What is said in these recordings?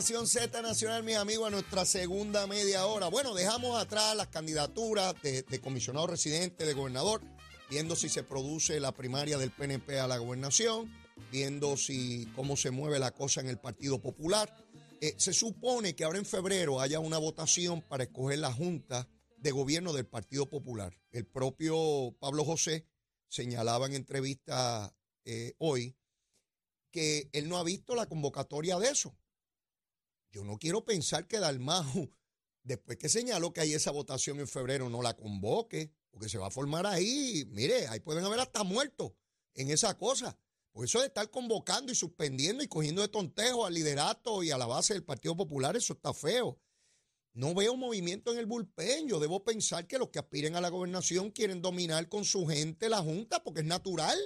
Nación Z Nacional, mis amigos, a nuestra segunda media hora. Bueno, dejamos atrás las candidaturas de, comisionado residente, de gobernador, viendo si se produce la primaria del PNP a la gobernación, viendo si cómo se mueve la cosa en el Partido Popular. Eh, se supone que ahora en febrero haya una votación para escoger la Junta de Gobierno del Partido Popular. El propio Pablo José señalaba en entrevista eh, hoy que él no ha visto la convocatoria de eso. Yo no quiero pensar que Dalmau, después que señaló que hay esa votación en febrero, no la convoque, porque se va a formar ahí. Mire, ahí pueden haber hasta muertos en esa cosa. Por eso de estar convocando y suspendiendo y cogiendo de tontejo al liderato y a la base del Partido Popular, eso está feo. No veo movimiento en el bullpen. Yo debo pensar que los que aspiren a la gobernación quieren dominar con su gente la Junta, porque es natural.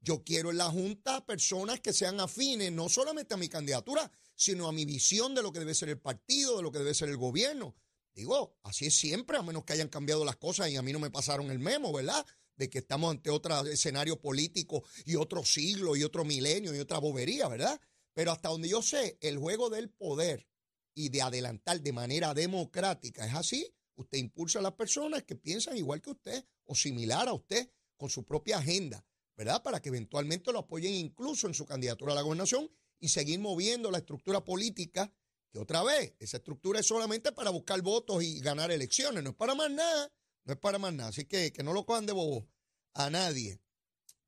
Yo quiero en la Junta personas que sean afines no solamente a mi candidatura, sino a mi visión de lo que debe ser el partido, de lo que debe ser el gobierno. Digo, así es siempre, a menos que hayan cambiado las cosas y a mí no me pasaron el memo, ¿verdad? De que estamos ante otro escenario político y otro siglo y otro milenio y otra bobería, ¿verdad? Pero hasta donde yo sé, el juego del poder y de adelantar de manera democrática es así. Usted impulsa a las personas que piensan igual que usted o similar a usted con su propia agenda. ¿verdad? Para que eventualmente lo apoyen incluso en su candidatura a la gobernación y seguir moviendo la estructura política, que otra vez, esa estructura es solamente para buscar votos y ganar elecciones, no es para más nada, no es para más nada. Así que que no lo cojan de bobo a nadie.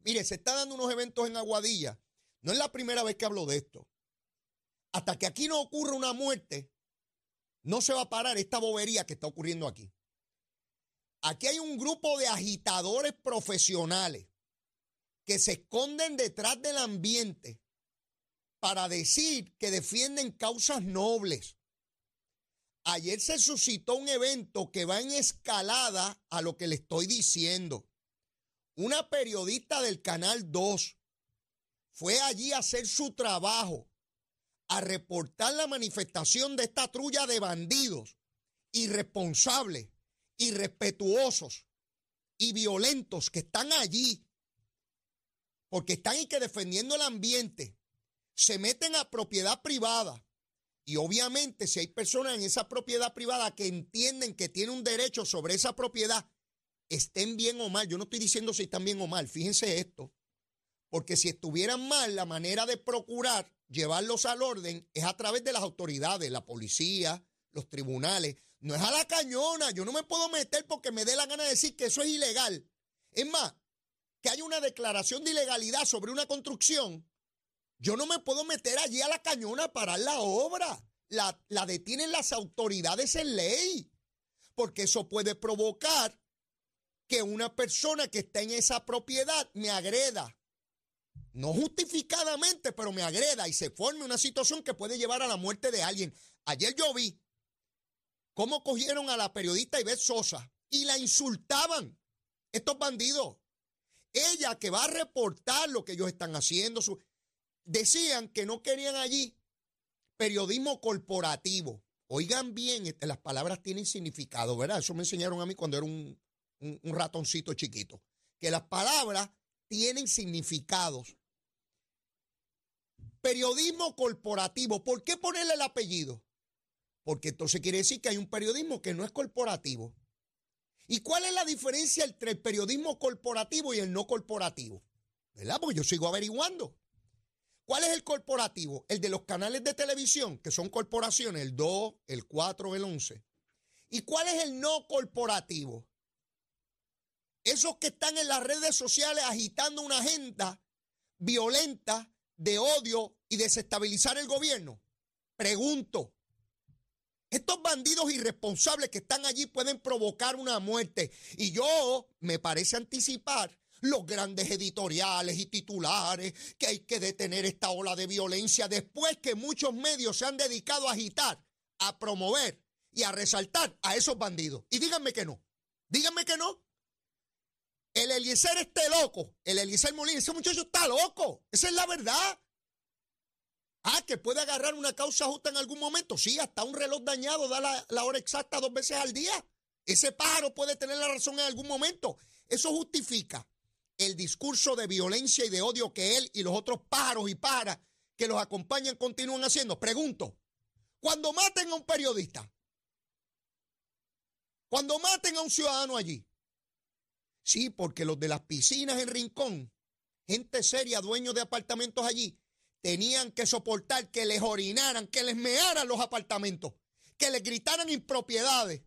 Mire, se está dando unos eventos en Aguadilla. No es la primera vez que hablo de esto. Hasta que aquí no ocurra una muerte, no se va a parar esta bobería que está ocurriendo aquí. Aquí hay un grupo de agitadores profesionales que se esconden detrás del ambiente para decir que defienden causas nobles. Ayer se suscitó un evento que va en escalada a lo que le estoy diciendo. Una periodista del Canal 2 fue allí a hacer su trabajo, a reportar la manifestación de esta trulla de bandidos irresponsables, irrespetuosos y violentos que están allí porque están y que defendiendo el ambiente, se meten a propiedad privada. Y obviamente si hay personas en esa propiedad privada que entienden que tienen un derecho sobre esa propiedad, estén bien o mal. Yo no estoy diciendo si están bien o mal, fíjense esto. Porque si estuvieran mal, la manera de procurar llevarlos al orden es a través de las autoridades, la policía, los tribunales. No es a la cañona. Yo no me puedo meter porque me dé la gana de decir que eso es ilegal. Es más, que hay una declaración de ilegalidad sobre una construcción, yo no me puedo meter allí a la cañona a parar la obra. La, la detienen las autoridades en ley, porque eso puede provocar que una persona que está en esa propiedad me agreda. No justificadamente, pero me agreda y se forme una situación que puede llevar a la muerte de alguien. Ayer yo vi cómo cogieron a la periodista Ivette Sosa y la insultaban. Estos bandidos. Ella que va a reportar lo que ellos están haciendo. Decían que no querían allí periodismo corporativo. Oigan bien, este, las palabras tienen significado, ¿verdad? Eso me enseñaron a mí cuando era un, ratoncito chiquito. Que las palabras tienen significados. Periodismo corporativo. ¿Por qué ponerle el apellido? Porque entonces quiere decir que hay un periodismo que no es corporativo. ¿Y cuál es la diferencia entre el periodismo corporativo y el no corporativo? ¿Verdad? Porque yo sigo averiguando. ¿Cuál es el corporativo? El de los canales de televisión, que son corporaciones, el 2, el 4, el 11. ¿Y cuál es el no corporativo? Esos que están en las redes sociales agitando una agenda violenta de odio y desestabilizar el gobierno. Pregunto, estos bandidos irresponsables que están allí pueden provocar una muerte. Y yo me parece anticipar los grandes editoriales y titulares, que hay que detener esta ola de violencia, después que muchos medios se han dedicado a agitar, a promover y a resaltar a esos bandidos. Y díganme que no, díganme que no. El Eliezer esté loco, el Eliezer Molina, ese muchacho está loco, esa es la verdad. Ah, que puede agarrar una causa justa en algún momento. Sí, hasta un reloj dañado da la, la hora exacta dos veces al día. Ese pájaro puede tener la razón en algún momento. Eso justifica el discurso de violencia y de odio que él y los otros pájaros y pájaras que los acompañan continúan haciendo. Pregunto, cuando maten a un periodista, cuando maten a un ciudadano allí, sí, porque los de las piscinas en Rincón, gente seria, dueños de apartamentos allí, tenían que soportar que les orinaran, que les mearan los apartamentos, que les gritaran impropiedades.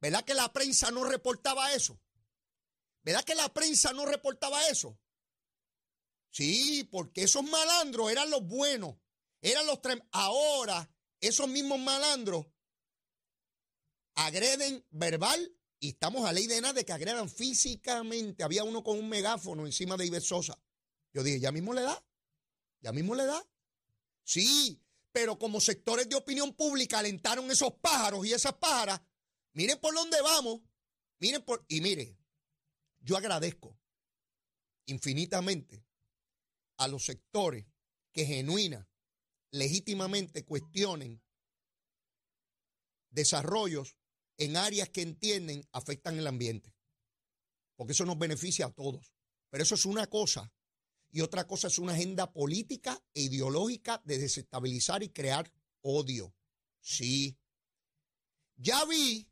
¿Verdad que la prensa no reportaba eso? ¿Verdad que la prensa no reportaba eso? Sí, porque esos malandros eran los buenos, eran los Ahora, esos mismos malandros agreden verbal y estamos a ley de nada de que agredan físicamente. Había uno con un megáfono encima de Iber Sosa. Yo dije, ya mismo le da, ya mismo le da. Sí, pero como sectores de opinión pública alentaron esos pájaros y esas pájaras, miren por dónde vamos, miren por, y mire, yo agradezco infinitamente a los sectores que genuina, legítimamente cuestionen desarrollos en áreas que entienden afectan el ambiente. Porque eso nos beneficia a todos. Pero eso es una cosa. Y otra cosa es una agenda política e ideológica de desestabilizar y crear odio. Sí. Ya vi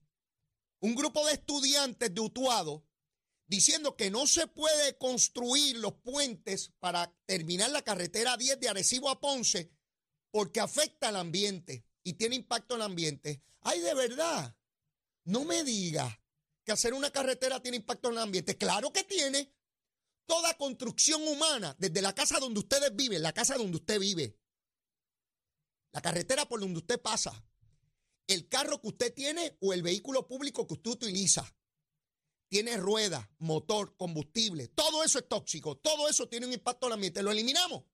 un grupo de estudiantes de Utuado diciendo que no se puede construir los puentes para terminar la carretera 10 de Arecibo a Ponce porque afecta al ambiente y tiene impacto en el ambiente. Ay, de verdad, no me diga que hacer una carretera tiene impacto en el ambiente. Claro que tiene. Toda construcción humana, desde la casa donde ustedes viven, la casa donde usted vive, la carretera por donde usted pasa, el carro que usted tiene o el vehículo público que usted utiliza, tiene rueda, motor, combustible, todo eso es tóxico, todo eso tiene un impacto el ambiente. Lo eliminamos.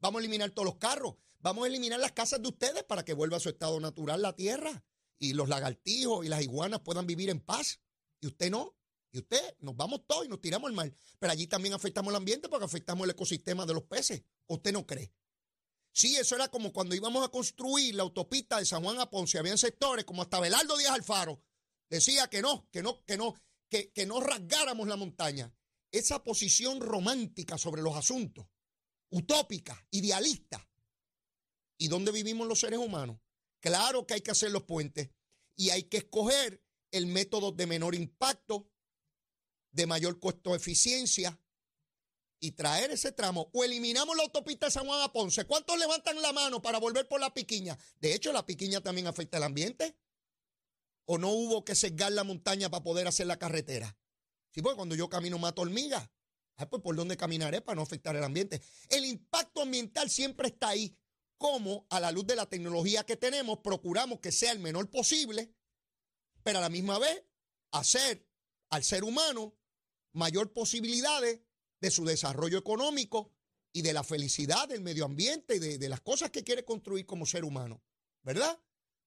Vamos a eliminar todos los carros, vamos a eliminar las casas de ustedes para que vuelva a su estado natural la tierra y los lagartijos y las iguanas puedan vivir en paz. Y usted no. Y usted, nos vamos todos y nos tiramos al mar. Pero allí también afectamos el ambiente porque afectamos el ecosistema de los peces. ¿Usted no cree? Sí, eso era como cuando íbamos a construir la autopista de San Juan a Ponce. Habían sectores como hasta Belardo Díaz Alfaro. Decía que no, que no, que no, que, no rasgáramos la montaña. Esa posición romántica sobre los asuntos, utópica, idealista. ¿Y dónde vivimos los seres humanos? Claro que hay que hacer los puentes y hay que escoger el método de menor impacto, de mayor costo eficiencia y traer ese tramo. O eliminamos la autopista de San Juan a Ponce. ¿Cuántos levantan la mano para volver por la piquiña? De hecho, la piquiña también afecta al ambiente o no hubo que sesgar la montaña para poder hacer la carretera. Sí, porque cuando yo camino mato hormigas. Ah, pues por dónde caminaré para no afectar el ambiente. El impacto ambiental siempre está ahí. Como a la luz de la tecnología que tenemos, procuramos que sea el menor posible, pero a la misma vez hacer al ser humano mayor posibilidades de su desarrollo económico y de la felicidad del medio ambiente y de, de las cosas que quiere construir como ser humano. ¿Verdad?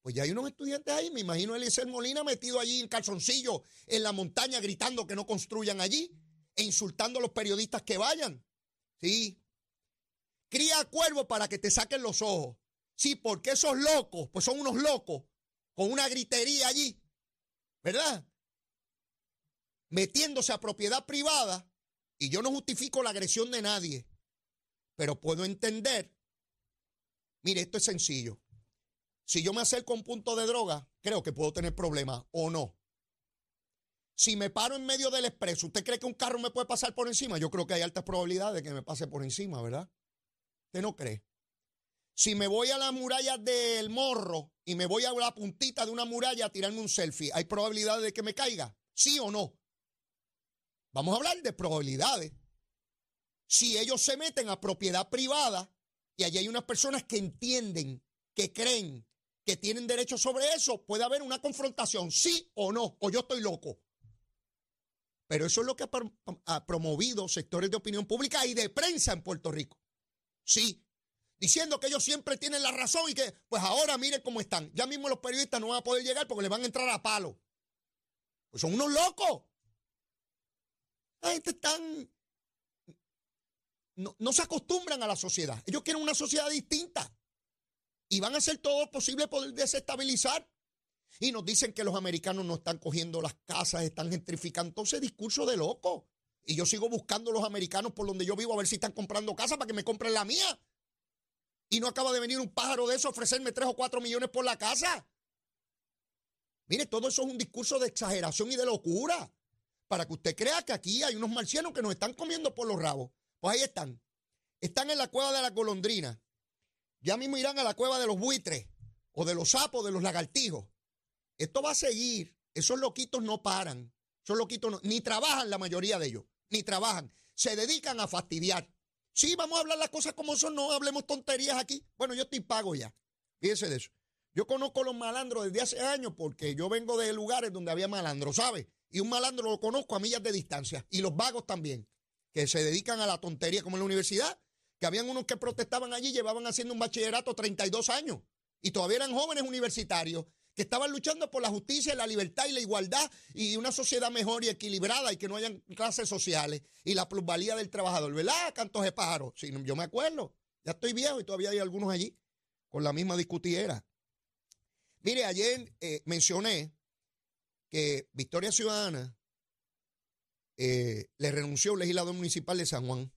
Pues ya hay unos estudiantes ahí, me imagino a Eliezer Molina metido allí en calzoncillo en la montaña gritando que no construyan allí e insultando a los periodistas que vayan. Sí. Cría cuervo para que te saquen los ojos. Sí, porque esos locos, pues son unos locos con una gritería allí, ¿verdad? Metiéndose a propiedad privada y yo no justifico la agresión de nadie, pero puedo entender. Mire, esto es sencillo. Si yo me acerco a un punto de droga, creo que puedo tener problemas o no. Si me paro en medio del expreso, ¿usted cree que un carro me puede pasar por encima? Yo creo que hay altas probabilidades de que me pase por encima, ¿verdad? ¿Usted no cree? Si me voy a la muralla del morro y me voy a la puntita de una muralla a tirarme un selfie, ¿hay probabilidades de que me caiga? ¿Sí o no? Vamos a hablar de probabilidades. Si ellos se meten a propiedad privada y allí hay unas personas que entienden, que creen que tienen derecho sobre eso, puede haber una confrontación, sí o no, o yo estoy loco. Pero eso es lo que ha, promovido sectores de opinión pública y de prensa en Puerto Rico. Sí, diciendo que ellos siempre tienen la razón y que, pues ahora miren cómo están. Ya mismo los periodistas no van a poder llegar porque le van a entrar a palo. Pues son unos locos. La gente están. No, no se acostumbran a la sociedad. Ellos quieren una sociedad distinta. Y van a hacer todo lo posible por desestabilizar. Y nos dicen que los americanos no están cogiendo las casas, están gentrificando. ese discurso de loco. Y yo sigo buscando a los americanos por donde yo vivo a ver si están comprando casas para que me compren la mía. Y no acaba de venir un pájaro de eso a ofrecerme tres o cuatro millones por la casa. Mire, todo eso es un discurso de exageración y de locura. Para que usted crea que aquí hay unos marcianos que nos están comiendo por los rabos. Pues ahí están. Están en la cueva de la golondrina. Ya mismo irán a la cueva de los buitres o de los sapos, de los lagartijos. Esto va a seguir. Esos loquitos no paran. Esos loquitos ni trabajan la mayoría de ellos, ni trabajan. Se dedican a fastidiar. Sí, vamos a hablar las cosas como son, no hablemos tonterías aquí. Bueno, yo estoy pago ya. Fíjense de eso. Yo conozco a los malandros desde hace años porque yo vengo de lugares donde había malandros, ¿sabe? Y un malandro lo conozco a millas de distancia. Y los vagos también, que se dedican a la tontería como en la universidad, que habían unos que protestaban allí, llevaban haciendo un bachillerato 32 años y todavía eran jóvenes universitarios que estaban luchando por la justicia, la libertad y la igualdad y una sociedad mejor y equilibrada y que no hayan clases sociales y la plusvalía del trabajador, ¿verdad? Cantos de pájaros. Sí, yo me acuerdo, ya estoy viejo y todavía hay algunos allí con la misma discutiera. Mire, ayer eh, mencioné que Victoria Ciudadana eh, le renunció al legislador municipal de San Juan.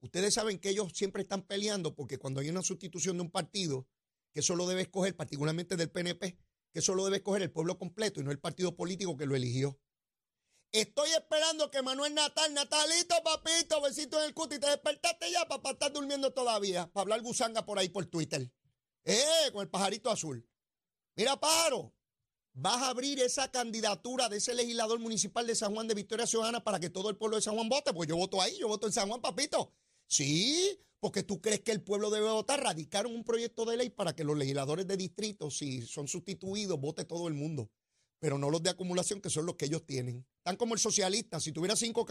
Ustedes saben que ellos siempre están peleando porque cuando hay una sustitución de un partido, que eso lo debe escoger, particularmente del PNP, que eso lo debe escoger el pueblo completo y no el partido político que lo eligió. Estoy esperando que Manuel Natal, Natalito, papito, besito en el cuti, te despertaste ya, papá, estás durmiendo todavía, para hablar gusanga por ahí por Twitter. Eh, con el pajarito azul. Mira, paro, vas a abrir esa candidatura de ese legislador municipal de San Juan de Victoria Ciudadana para que todo el pueblo de San Juan vote, pues yo voto ahí, yo voto en San Juan, papito. Sí, porque tú crees que el pueblo debe votar. Radicaron un proyecto de ley para que los legisladores de distrito, si son sustituidos, vote todo el mundo. Pero no los de acumulación, que son los que ellos tienen. Tan como el socialista. Si tuviera cinco,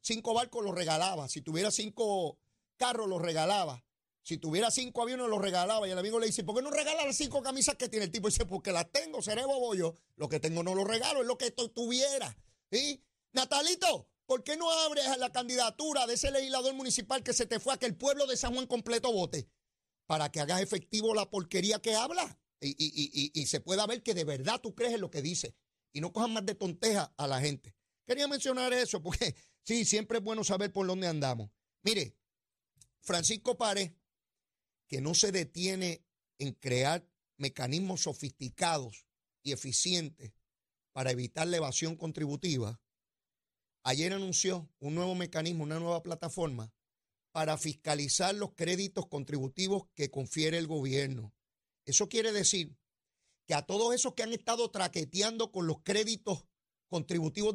cinco barcos, los regalaba. Si tuviera cinco carros, los regalaba. Si tuviera cinco aviones, los regalaba. Y el amigo le dice, ¿por qué no regala las cinco camisas que tiene? El tipo dice, porque las tengo, seré bobo yo. Lo que tengo no lo regalo, es lo que tuviera. ¿Sí? Natalito, ¿Por qué no abres la candidatura de ese legislador municipal que se te fue a que el pueblo de San Juan completo vote? Para que hagas efectivo la porquería que habla y, se pueda ver que de verdad tú crees en lo que dice y no cojas más de tonteja a la gente. Quería mencionar eso porque sí, siempre es bueno saber por dónde andamos. Mire, Francisco Párez, que no se detiene en crear mecanismos sofisticados y eficientes para evitar la evasión contributiva, Ayer anunció un nuevo mecanismo, una nueva plataforma para fiscalizar los créditos contributivos que confiere el gobierno. Eso quiere decir que a todos esos que han estado traqueteando con los créditos contributivos